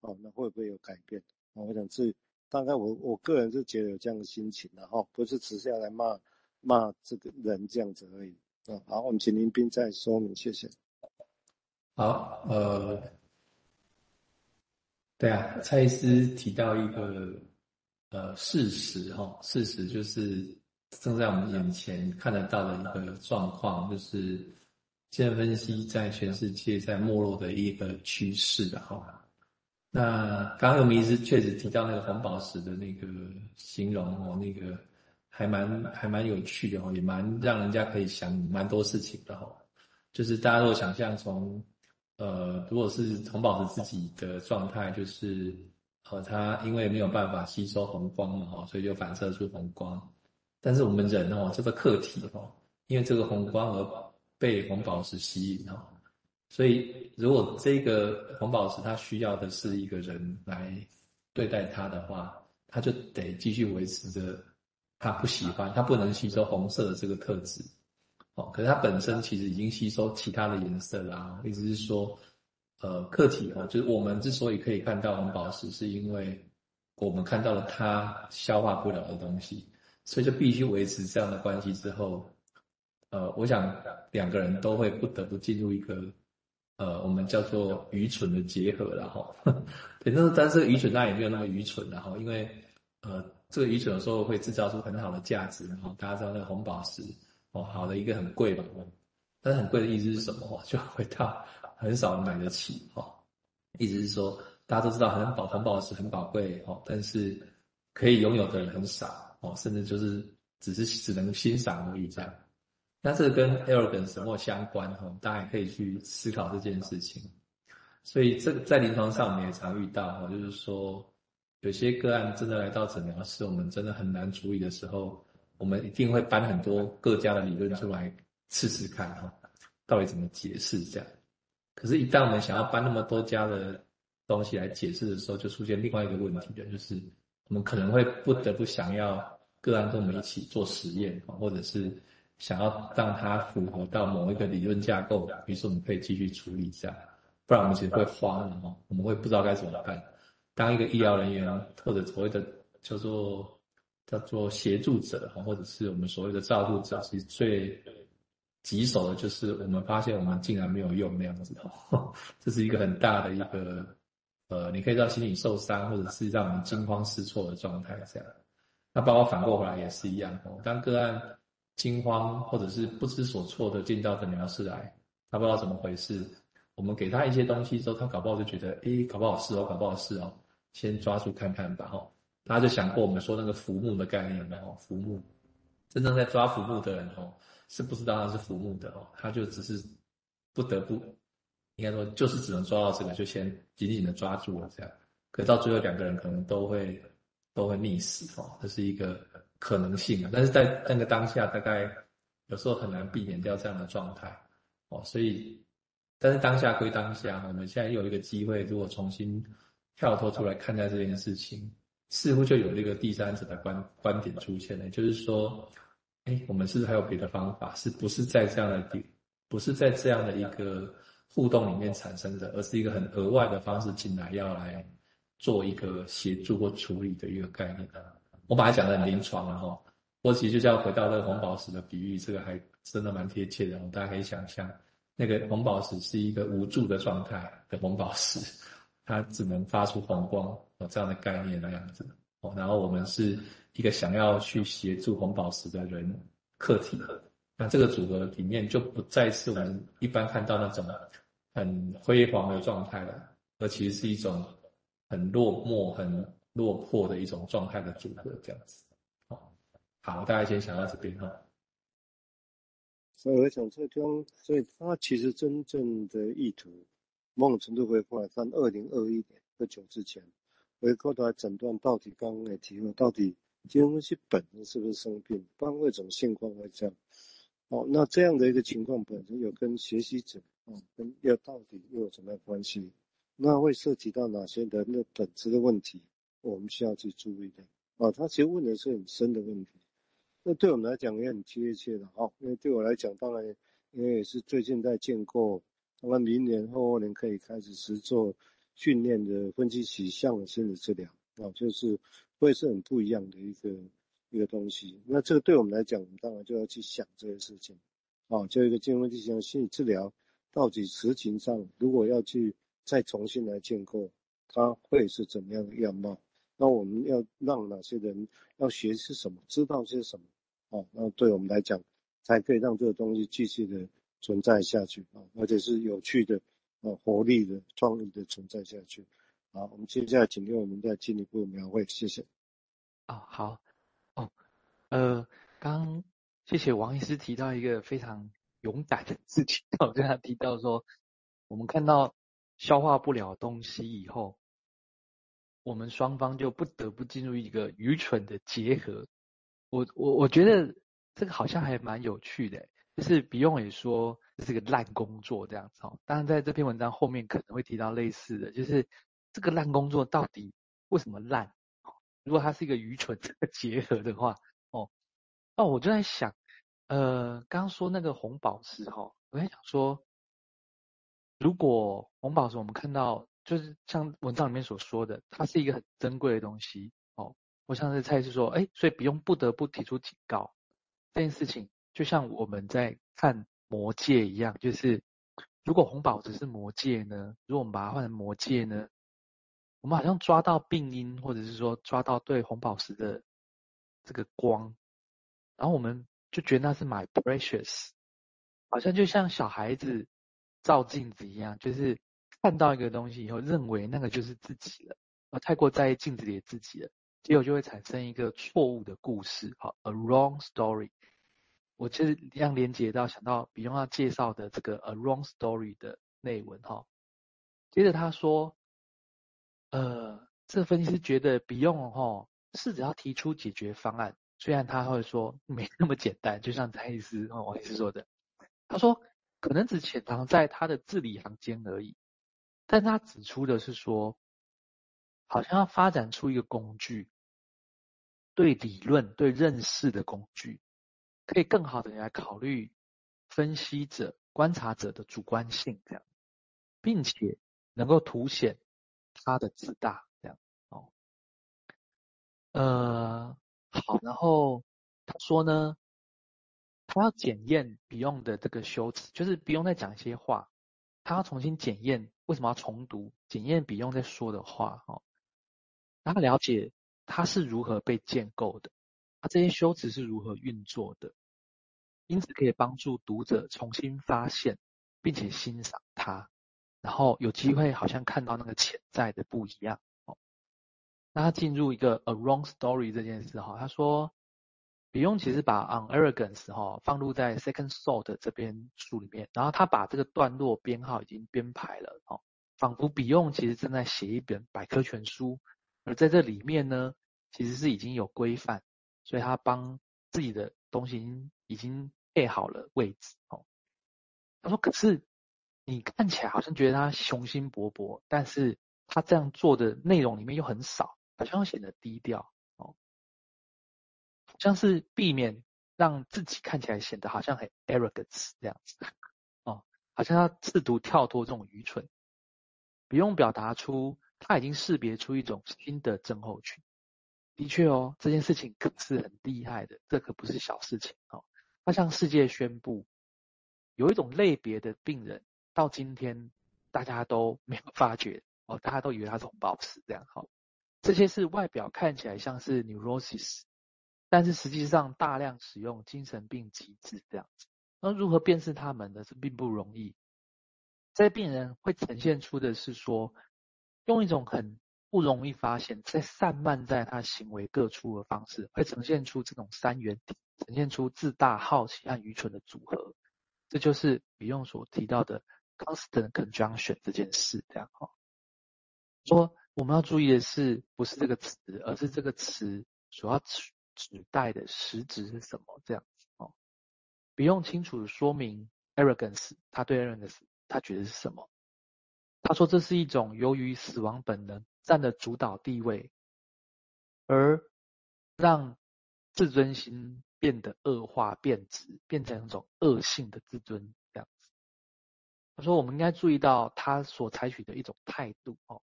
哦，那会不会有改变？哦、我想是大概我我个人是觉得有这样的心情的哈、不是只是要来骂骂这个人这样子而已。嗯，好，我们请林斌再说明，谢谢。好，呃，对啊，蔡医师提到一个呃事实哈、哦，事实就是正在我们眼前看得到的一个状况，就是精神分析在全世界在没落的一个趋势的哈。那刚刚有名医师确实提到那个红宝石的那个形容哦，那个。还蛮还蛮有趣的哦，也蛮让人家可以想蛮多事情的哈。就是大家都想象从，呃，如果是红宝石自己的状态，就是呃，它因为没有办法吸收红光嘛哈，所以就反射出红光。但是我们人哦，这个客体哦，因为这个红光而被红宝石吸引哦，所以如果这个红宝石它需要的是一个人来对待它的话，它就得继续维持着。他不喜欢，他不能吸收红色的这个特质，哦，可是它本身其实已经吸收其他的颜色啦。意思是说，呃，客体哦，就是我们之所以可以看到红宝石，是因为我们看到了它消化不了的东西，所以就必须维持这样的关系之后，呃，我想两个人都会不得不进入一个，呃，我们叫做愚蠢的结合了哈。反正但是愚蠢那也没有那么愚蠢了哈，因为呃。这个愚蠢的时候会制造出很好的价值，然后大家知道那个红宝石哦，好的一个很贵吧，但是很贵的意思是什么？就回到很少人买得起哦，意思是说大家都知道很宝红宝石很宝贵哦，但是可以拥有的人很少哦，甚至就是只是只能欣赏而已这样。那这个跟 arrogance 什么相关哈？大家也可以去思考这件事情。所以这个在临床上我们也常遇到哈，就是说。有些个案真的来到诊疗室，我们真的很难处理的时候，我们一定会搬很多各家的理论出来试试看哈，到底怎么解释这样。可是，一旦我们想要搬那么多家的东西来解释的时候，就出现另外一个问题的，就是我们可能会不得不想要个案跟我们一起做实验，或者是想要让它符合到某一个理论架构，于是我们可以继续处理这样，不然我们其实会慌了哈，我们会不知道该怎么办。当一个医疗人员，或者所谓的叫做叫做协助者，或者是我们所谓的照顾者，其实最棘手的就是我们发现我们竟然没有用那样子，这是一个很大的一个呃，你可以叫心理受伤，或者是让我们惊慌失措的状态这样。那包括反过回来也是一样哦，当个案惊慌或者是不知所措的进到诊疗室来，他不知道怎么回事，我们给他一些东西之后，他搞不好就觉得，诶，搞不好是哦，搞不好是哦。先抓住看看吧，哈，大家就想过我们说那个浮木的概念了，哈，浮木，真正在抓浮木的人，哦，是不知道他是浮木的，哦，他就只是不得不，应该说就是只能抓到这个，就先紧紧的抓住了这样，可到最后两个人可能都会都会溺死，哦，这是一个可能性啊，但是在那个当下，大概有时候很难避免掉这样的状态，哦，所以，但是当下归当下，我们现在有一个机会，如果重新。跳脱出来看待这件事情，似乎就有那个第三者的观观点出现了，就是说，哎，我们是不是还有别的方法？是不是在这样的地，不是在这样的一个互动里面产生的，而是一个很额外的方式进来，要来做一个协助或处理的一个概念。啊我把它讲得很临床了哈，我其实就是要回到那个红宝石的比喻，这个还真的蛮贴切的，大家可以想象，那个红宝石是一个无助的状态的红宝石。它只能发出红光，有这样的概念那样子。然后我们是一个想要去协助红宝石的人客体，那这个组合里面就不再是我们一般看到那种很辉煌的状态了，而其实是一种很落寞、很落魄的一种状态的组合这样子。好，大家先想到这边哈。所以我想这张，所以他其实真正的意图。某种程度回过来看，二零二一年不久之前，回过头来诊断到底刚刚也提过，到底精神分析本身是不是生病，不然为什么情况会这样？哦，那这样的一个情况本身有跟学习者哦，跟要到底又有什么样关系？那会涉及到哪些人的本质的问题，我们需要去注意的。哦，他其实问的是很深的问题，那对我们来讲也很贴切的。哦，因为对我来讲，当然因为也是最近在建构。那么明年后年可以开始实做训练的分析取向的心理治疗啊，就是会是很不一样的一个一个东西。那这个对我们来讲，我们当然就要去想这些事情啊，就一个精神分析型心理治疗，到底实情上如果要去再重新来建构，它会是怎么样的样貌？那我们要让哪些人要学是什么，知道些什么啊？那对我们来讲，才可以让这个东西继续的存在下去啊，而且是有趣的。啊，活力的、创意的存在下去。好，我们接下来请听我们再进一步描绘，谢谢。哦，好，哦，呃，刚谢谢王医师提到一个非常勇敢的事情，我跟他提到说，我们看到消化不了东西以后，我们双方就不得不进入一个愚蠢的结合。我我我觉得这个好像还蛮有趣的，就是不用也说。这是个烂工作这样子哦，当然在这篇文章后面可能会提到类似的，就是这个烂工作到底为什么烂？如果它是一个愚蠢的 结合的话，哦，哦，我就在想，呃，刚刚说那个红宝石哈，我在想说，如果红宝石我们看到就是像文章里面所说的，它是一个很珍贵的东西哦，我像是蔡是说，哎，所以不用不得不提出警告这件事情，就像我们在看。魔戒一样，就是如果红宝石是魔戒呢？如果我们把它换成魔戒呢？我们好像抓到病因，或者是说抓到对红宝石的这个光，然后我们就觉得那是 my precious，好像就像小孩子照镜子一样，就是看到一个东西以后，认为那个就是自己了，而太过在意镜子里的自己了，结果就会产生一个错误的故事，好，a wrong story。我其实一样连接到想到比用要介绍的这个 A Wrong Story 的内文哈，接着他说，呃，这分析师觉得比用哈试着要提出解决方案，虽然他会说没那么简单，就像蔡医师哦王医师说的，他说可能只潜藏在他的字里行间而已，但他指出的是说，好像要发展出一个工具，对理论对认识的工具。可以更好的来考虑分析者、观察者的主观性，这样，并且能够凸显他的自大，这样哦。呃，好，然后他说呢，他要检验 Beyond 的这个修辞，就是 Beyond 在讲一些话，他要重新检验为什么要重读，检验比用在说的话，哦，让他了解他是如何被建构的。他这些修辞是如何运作的，因此可以帮助读者重新发现，并且欣赏它，然后有机会好像看到那个潜在的不一样哦。那他进入一个 a wrong story 这件事哈，他说比用其实把 on arrogance 哈放入在 second thought 这边书里面，然后他把这个段落编号已经编排了哦，仿佛比用其实正在写一本百科全书，而在这里面呢，其实是已经有规范。所以他帮自己的东西已经已经配好了位置哦。他说：“可是你看起来好像觉得他雄心勃勃，但是他这样做的内容里面又很少，好像显得低调，像是避免让自己看起来显得好像很 arrogance 这样子哦，好像他试图跳脱这种愚蠢，不用表达出他已经识别出一种新的症候群。”的确哦，这件事情可是很厉害的，这可不是小事情哦。他向世界宣布，有一种类别的病人，到今天大家都没有发觉哦，大家都以为他是红宝石这样哈、哦。这些是外表看起来像是 neurosis，但是实际上大量使用精神病机制这样子。那如何辨识他们呢？是并不容易。这些病人会呈现出的是说，用一种很不容易发现，在散漫在他行为各处的方式，会呈现出这种三元体，呈现出自大、好奇和愚蠢的组合。这就是 Beyond 所提到的 constant conjunction 这件事，这样哈。说我们要注意的是，不是这个词，而是这个词所要指代的实质是什么，这样子哦。不用清楚的说明 arrogance，他对 arrogance 他觉得是什么？他说这是一种由于死亡本能。占了主导地位，而让自尊心变得恶化、变质，变成一种恶性的自尊这样子。他说我们应该注意到他所采取的一种态度哦，